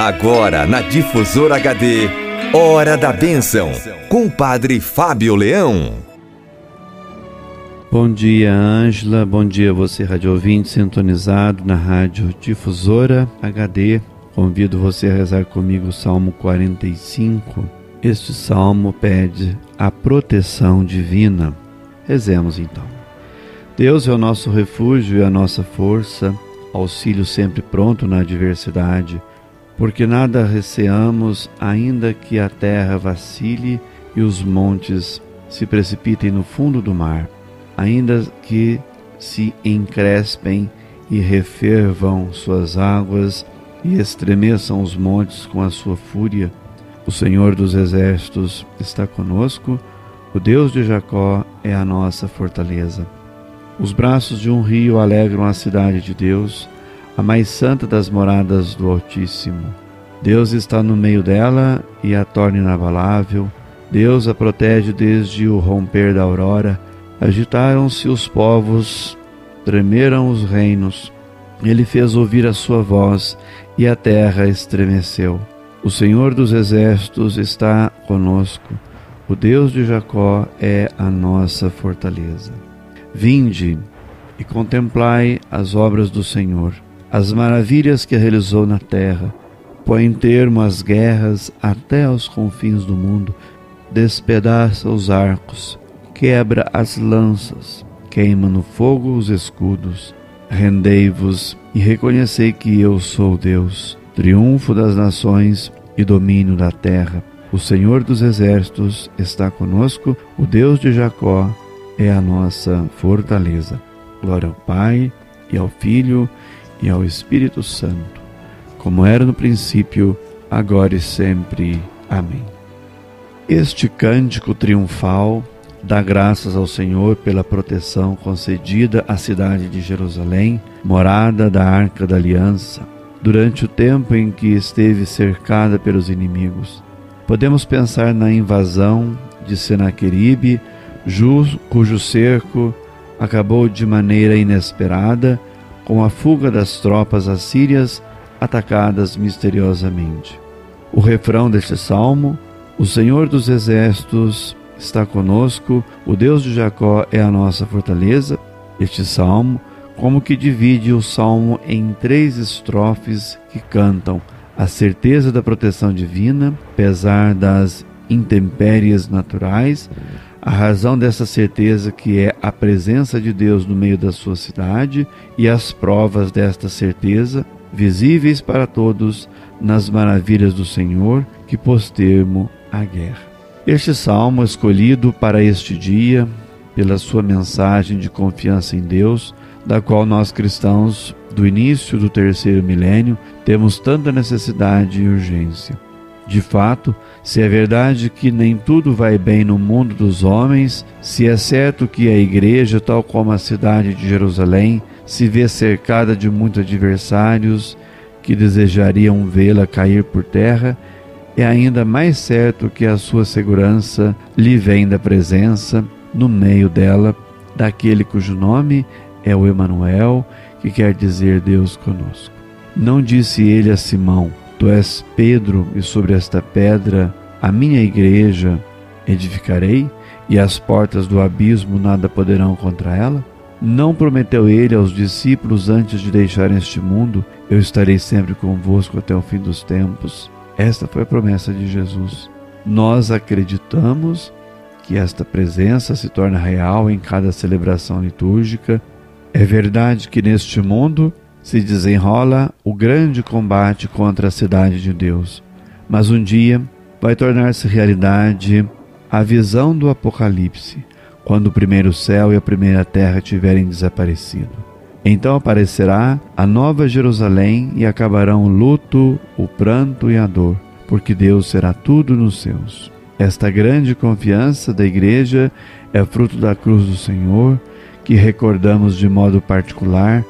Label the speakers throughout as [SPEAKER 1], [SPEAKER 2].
[SPEAKER 1] Agora na Difusora HD, Hora da Bênção, com o Padre Fábio Leão.
[SPEAKER 2] Bom dia, Ângela. Bom dia, você, rádio ouvinte, sintonizado na Rádio Difusora HD. Convido você a rezar comigo o Salmo 45. Este salmo pede a proteção divina. Rezemos então. Deus é o nosso refúgio e a nossa força, auxílio sempre pronto na adversidade porque nada receamos, ainda que a terra vacile e os montes se precipitem no fundo do mar, ainda que se encrespem e refervam suas águas e estremeçam os montes com a sua fúria. O Senhor dos Exércitos está conosco, o Deus de Jacó é a nossa fortaleza. Os braços de um rio alegram a cidade de Deus, a mais santa das moradas do Altíssimo. Deus está no meio dela e a torna inabalável. Deus a protege desde o romper da aurora. Agitaram-se os povos, tremeram os reinos. Ele fez ouvir a sua voz e a terra estremeceu. O Senhor dos exércitos está conosco. O Deus de Jacó é a nossa fortaleza. Vinde e contemplai as obras do Senhor as maravilhas que realizou na terra. Põe em termo as guerras até aos confins do mundo, despedaça os arcos, quebra as lanças, queima no fogo os escudos. Rendei-vos e reconhecei que eu sou Deus, triunfo das nações e domínio da terra. O Senhor dos exércitos está conosco, o Deus de Jacó é a nossa fortaleza. Glória ao Pai e ao Filho e ao Espírito Santo, como era no princípio, agora e sempre. Amém. Este cântico triunfal dá graças ao Senhor pela proteção concedida à cidade de Jerusalém, morada da Arca da Aliança, durante o tempo em que esteve cercada pelos inimigos. Podemos pensar na invasão de Senaqueribe, cujo cerco acabou de maneira inesperada com a fuga das tropas assírias atacadas misteriosamente. O refrão deste salmo: O Senhor dos exércitos está conosco, o Deus de Jacó é a nossa fortaleza. Este salmo, como que divide o salmo em três estrofes que cantam a certeza da proteção divina, apesar das intempéries naturais, a razão dessa certeza que é a presença de Deus no meio da sua cidade e as provas desta certeza, visíveis para todos nas maravilhas do Senhor que pôs termo à guerra. Este salmo escolhido para este dia, pela sua mensagem de confiança em Deus, da qual nós cristãos do início do terceiro milênio temos tanta necessidade e urgência. De fato, se é verdade que nem tudo vai bem no mundo dos homens, se é certo que a igreja, tal como a cidade de Jerusalém, se vê cercada de muitos adversários que desejariam vê-la cair por terra, é ainda mais certo que a sua segurança lhe vem da presença, no meio dela, daquele cujo nome é o Emanuel, que quer dizer Deus conosco. Não disse ele a Simão: Tu és Pedro, e sobre esta pedra a minha igreja edificarei, e as portas do abismo nada poderão contra ela? Não prometeu ele aos discípulos antes de deixar este mundo: Eu estarei sempre convosco até o fim dos tempos. Esta foi a promessa de Jesus. Nós acreditamos que esta presença se torna real em cada celebração litúrgica. É verdade que neste mundo se desenrola o grande combate contra a cidade de Deus. Mas um dia vai tornar-se realidade a visão do Apocalipse, quando o primeiro céu e a primeira terra tiverem desaparecido. Então aparecerá a nova Jerusalém e acabarão o luto, o pranto e a dor, porque Deus será tudo nos seus. Esta grande confiança da Igreja é fruto da cruz do Senhor, que recordamos de modo particular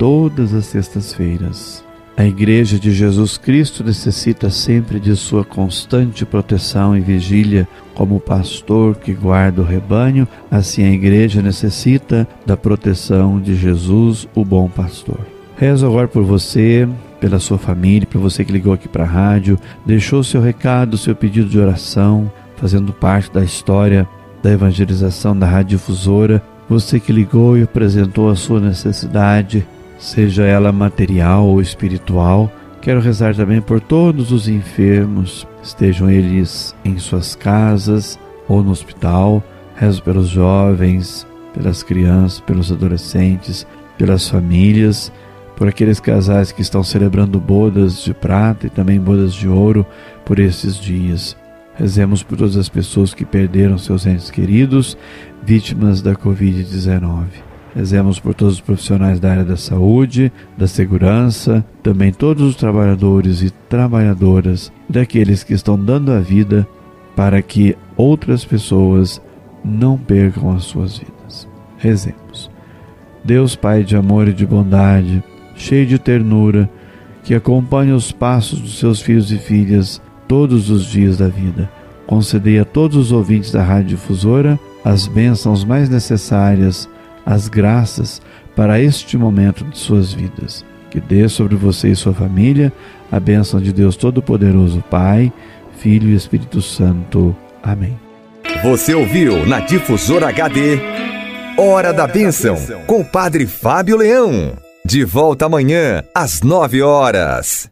[SPEAKER 2] todas as sextas-feiras. A Igreja de Jesus Cristo necessita sempre de sua constante proteção e vigília, como o pastor que guarda o rebanho, assim a Igreja necessita da proteção de Jesus, o bom pastor. Rezo agora por você, pela sua família, para você que ligou aqui para a rádio, deixou seu recado, seu pedido de oração, fazendo parte da história da evangelização da Rádio Difusora. Você que ligou e apresentou a sua necessidade, seja ela material ou espiritual. Quero rezar também por todos os enfermos, estejam eles em suas casas ou no hospital. Rezo pelos jovens, pelas crianças, pelos adolescentes, pelas famílias por aqueles casais que estão celebrando bodas de prata e também bodas de ouro por esses dias. Rezemos por todas as pessoas que perderam seus entes queridos, vítimas da Covid-19. Rezemos por todos os profissionais da área da saúde, da segurança, também todos os trabalhadores e trabalhadoras, daqueles que estão dando a vida para que outras pessoas não percam as suas vidas. Rezemos. Deus Pai de amor e de bondade, cheio de ternura, que acompanha os passos dos seus filhos e filhas todos os dias da vida. Concedei a todos os ouvintes da Rádio Difusora as bênçãos mais necessárias, as graças para este momento de suas vidas. Que dê sobre você e sua família a bênção de Deus Todo-Poderoso, Pai, Filho e Espírito Santo. Amém.
[SPEAKER 1] Você ouviu na Difusora HD Hora da Bênção, com o Padre Fábio Leão. De volta amanhã, às nove horas.